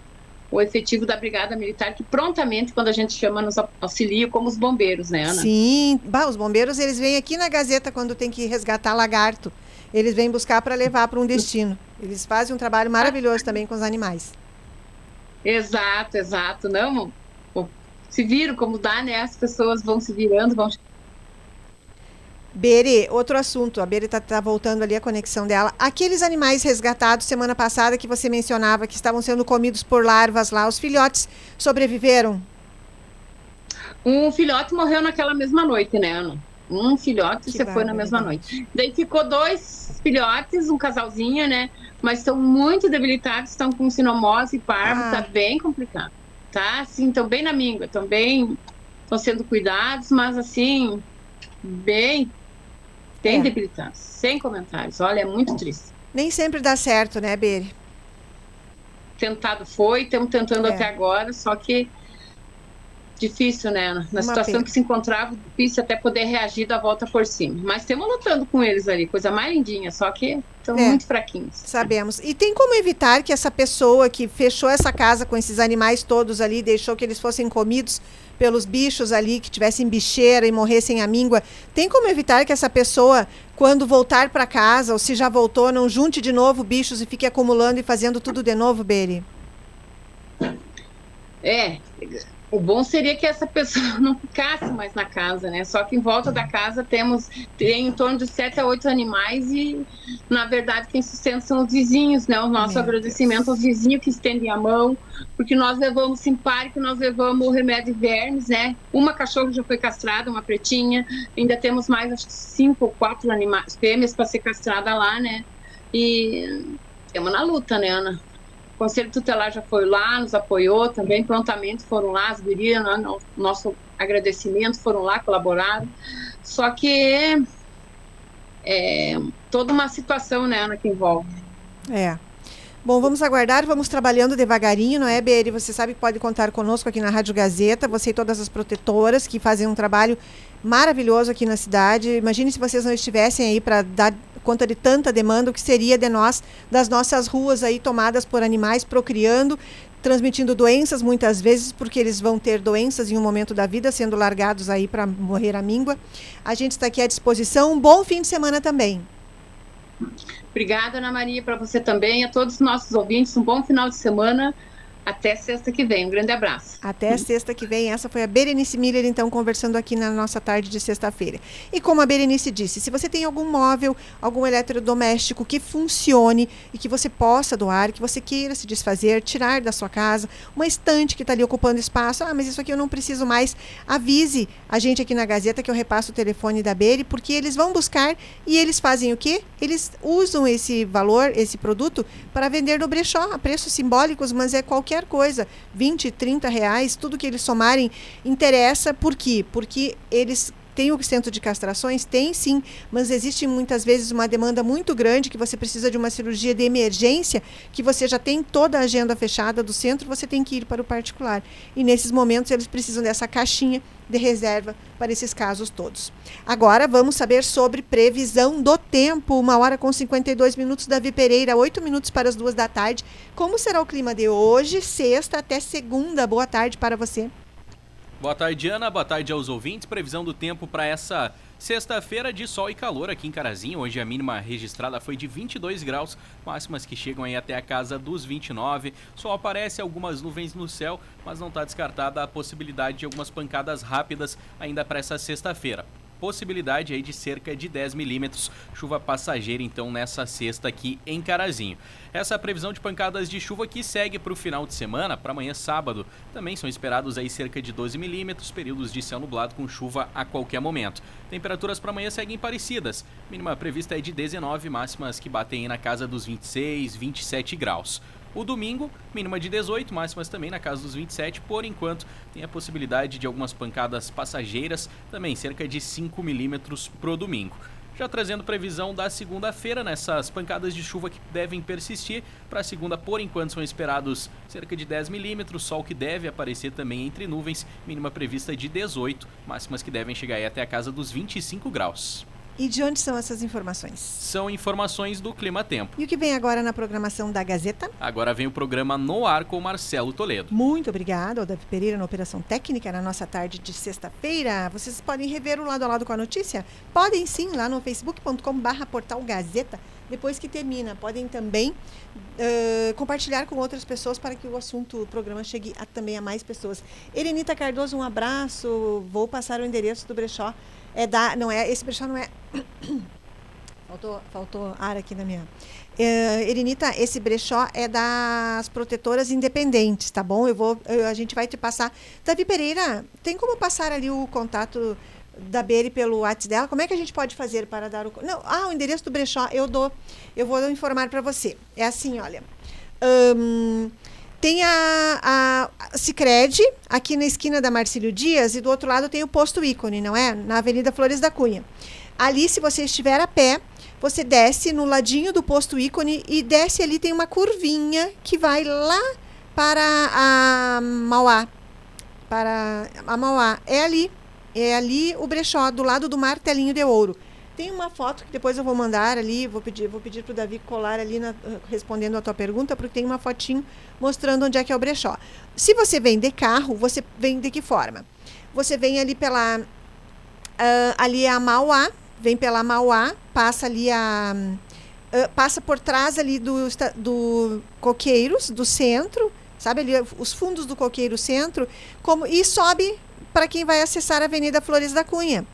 J: o efetivo da Brigada Militar, que prontamente, quando a gente chama, nos auxilia, como os bombeiros, né, Ana?
A: Sim, bah, os bombeiros, eles vêm aqui na Gazeta quando tem que resgatar lagarto. Eles vêm buscar para levar para um destino. Eles fazem um trabalho maravilhoso também com os animais.
J: Exato, exato. Não, se viram como dá, né? As pessoas vão se virando, vão
A: Bere, outro assunto. A Bere está tá voltando ali a conexão dela. Aqueles animais resgatados semana passada que você mencionava que estavam sendo comidos por larvas lá, os filhotes sobreviveram?
J: Um filhote morreu naquela mesma noite, né, Ana? Um filhote que você foi na mesma noite. Daí ficou dois filhotes, um casalzinho, né? Mas estão muito debilitados, estão com sinomose e parvo, ah. tá bem complicado. Tá, assim, estão bem na míngua, estão bem. estão sendo cuidados, mas assim, bem tem é. sem comentários. Olha, é muito triste.
A: Nem sempre dá certo, né, Beri?
J: Tentado foi, estamos tentando é. até agora, só que difícil, né? Na situação pena. que se encontrava, difícil até poder reagir da volta por cima. Mas estamos lutando com eles ali, coisa mais lindinha, só que estão é, muito fraquinhos.
A: Sabemos. E tem como evitar que essa pessoa que fechou essa casa com esses animais todos ali, deixou que eles fossem comidos, pelos bichos ali que tivessem bicheira e morressem à míngua. Tem como evitar que essa pessoa, quando voltar para casa, ou se já voltou, não junte de novo bichos e fique acumulando e fazendo tudo de novo, Beri?
J: É, o bom seria que essa pessoa não ficasse mais na casa, né? Só que em volta da casa temos tem em torno de sete a oito animais e, na verdade, quem sustenta são os vizinhos, né? O nosso Meu agradecimento Deus. aos vizinhos que estendem a mão, porque nós levamos simpático, nós levamos o remédio de vermes, né? Uma cachorra já foi castrada, uma pretinha, ainda temos mais, acho que cinco ou quatro animais, fêmeas para ser castrada lá, né? E estamos na luta, né, Ana? O Conselho Tutelar já foi lá, nos apoiou também, prontamente foram lá, as gurias, né, nosso agradecimento, foram lá, colaboraram. Só que é toda uma situação, né, Ana, que envolve.
A: É. Bom, vamos aguardar, vamos trabalhando devagarinho, não é, Beri? Você sabe que pode contar conosco aqui na Rádio Gazeta, você e todas as protetoras que fazem um trabalho maravilhoso aqui na cidade. Imagine se vocês não estivessem aí para dar conta de tanta demanda, o que seria de nós, das nossas ruas aí tomadas por animais, procriando, transmitindo doenças muitas vezes, porque eles vão ter doenças em um momento da vida, sendo largados aí para morrer à míngua. A gente está aqui à disposição. Um bom fim de semana também.
J: Obrigada, Ana Maria, para você também, a todos os nossos ouvintes. Um bom final de semana. Até sexta que vem. Um grande abraço.
A: Até sexta que vem. Essa foi a Berenice Miller, então, conversando aqui na nossa tarde de sexta-feira. E como a Berenice disse, se você tem algum móvel, algum eletrodoméstico que funcione e que você possa doar, que você queira se desfazer, tirar da sua casa, uma estante que está ali ocupando espaço, ah, mas isso aqui eu não preciso mais, avise a gente aqui na Gazeta que eu repasso o telefone da Beri, porque eles vão buscar e eles fazem o quê? Eles usam esse valor, esse produto, para vender no brechó, a preços simbólicos, mas é qualquer qualquer coisa, 20, 30 reais, tudo que eles somarem interessa. Por quê? Porque eles tem o centro de castrações? Tem sim, mas existe muitas vezes uma demanda muito grande que você precisa de uma cirurgia de emergência, que você já tem toda a agenda fechada do centro, você tem que ir para o particular. E nesses momentos eles precisam dessa caixinha de reserva para esses casos todos. Agora vamos saber sobre previsão do tempo. Uma hora com 52 minutos, Davi Pereira, 8 minutos para as duas da tarde. Como será o clima de hoje, sexta até segunda? Boa tarde para você.
K: Boa tarde, Ana. Boa tarde aos ouvintes. Previsão do tempo para essa Sexta-feira de sol e calor aqui em Carazinho. Hoje a mínima registrada foi de 22 graus, máximas que chegam aí até a casa dos 29. Sol aparece algumas nuvens no céu, mas não está descartada a possibilidade de algumas pancadas rápidas ainda para essa sexta-feira possibilidade aí de cerca de 10 milímetros. Chuva passageira, então, nessa sexta aqui em Carazinho. Essa previsão de pancadas de chuva que segue para o final de semana, para amanhã sábado. Também são esperados aí cerca de 12 milímetros, períodos de céu nublado com chuva a qualquer momento. Temperaturas para amanhã seguem parecidas. Mínima prevista é de 19, máximas que batem na casa dos 26, 27 graus. O domingo, mínima de 18, máximas também na casa dos 27. Por enquanto, tem a possibilidade de algumas pancadas passageiras, também cerca de 5 milímetros pro domingo. Já trazendo previsão da segunda-feira, nessas pancadas de chuva que devem persistir. Para a segunda, por enquanto, são esperados cerca de 10 milímetros, sol que deve aparecer também entre nuvens, mínima prevista de 18, máximas que devem chegar até a casa dos 25 graus.
A: E de onde são essas informações?
K: São informações do Clima Tempo.
A: E o que vem agora na programação da Gazeta?
K: Agora vem o programa No Ar com Marcelo Toledo.
A: Muito obrigada ao Davi Pereira na Operação Técnica na nossa tarde de sexta-feira. Vocês podem rever o lado a lado com a notícia? Podem sim, lá no facebook.com barra portal Gazeta. Depois que termina, podem também uh, compartilhar com outras pessoas para que o assunto, o programa chegue a, também a mais pessoas. Erenita Cardoso, um abraço. Vou passar o endereço do brechó é da, não é, esse brechó não é faltou, faltou ar aqui na minha. É, Erinita, esse brechó é das protetoras independentes, tá bom? Eu vou, eu, a gente vai te passar. Davi Pereira, tem como passar ali o contato da Beri pelo WhatsApp dela? Como é que a gente pode fazer para dar o não? Ah, o endereço do brechó eu dou, eu vou informar para você. É assim, olha. Um, tem a, a, Cicred, aqui na esquina da Marcílio Dias, e do outro lado tem o posto ícone, não é? Na Avenida Flores da Cunha. Ali, se você estiver a pé, você desce no ladinho do posto ícone e desce ali, tem uma curvinha que vai lá para a Mauá. Para a Mauá. É ali. É ali o brechó, do lado do martelinho de ouro. Tem uma foto que depois eu vou mandar ali, vou pedir, vou pedir para o Davi colar ali na, respondendo a tua pergunta, porque tem uma fotinho mostrando onde é que é o brechó. Se você vem de carro, você vem de que forma? Você vem ali pela uh, ali é a Mauá, vem pela Mauá, passa ali a uh, passa por trás ali do, do Coqueiros, do centro, sabe ali os fundos do Coqueiro Centro, como e sobe para quem vai acessar a Avenida Flores da Cunha.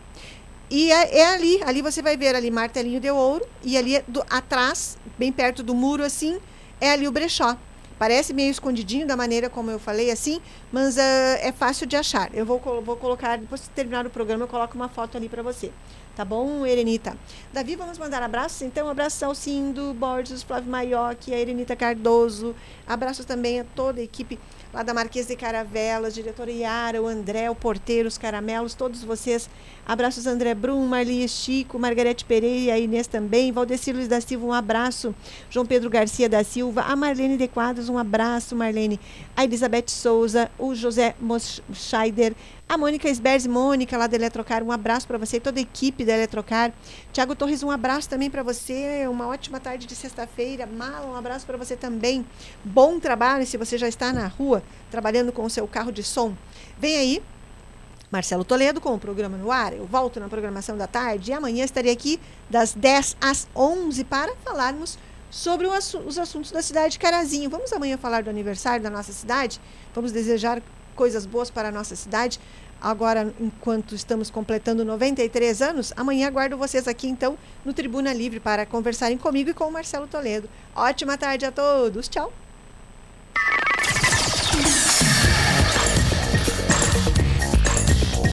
A: E é, é, ali, ali você vai ver ali martelinho de ouro e ali do, atrás, bem perto do muro assim, é ali o brechó. Parece meio escondidinho da maneira como eu falei assim, mas uh, é fácil de achar. Eu vou, vou colocar, depois de terminar o programa, eu coloco uma foto ali para você. Tá bom, Erenita? Davi, vamos mandar abraços? Então, um abraço ao Cindo, Borges, Flávio Maioc, a Erenita Cardoso. Abraços também a toda a equipe lá da Marquês de Caravelas, diretora Iara, o André, o Porteiro, os Caramelos, todos vocês. Abraços André Brum, Marli Chico, Margarete Pereira, Inês também, Valdecir Luiz da Silva, um abraço. João Pedro Garcia da Silva, a Marlene de Quadros, um abraço, Marlene. A Elizabeth Souza, o José Moscheider, a Mônica Esberz Mônica, lá da Eletrocar, um abraço para você e toda a equipe da Eletrocar. Tiago Torres, um abraço também para você. Uma ótima tarde de sexta-feira. Mala, um abraço para você também. Bom trabalho se você já está na trabalhando com o seu carro de som. Vem aí, Marcelo Toledo com o programa no ar. Eu volto na programação da tarde e amanhã estarei aqui das 10 às 11 para falarmos sobre os assuntos da cidade de Carazinho. Vamos amanhã falar do aniversário da nossa cidade? Vamos desejar coisas boas para a nossa cidade. Agora, enquanto estamos completando 93 anos, amanhã aguardo vocês aqui, então, no Tribuna Livre para conversarem comigo e com o Marcelo Toledo. Ótima tarde a todos. Tchau.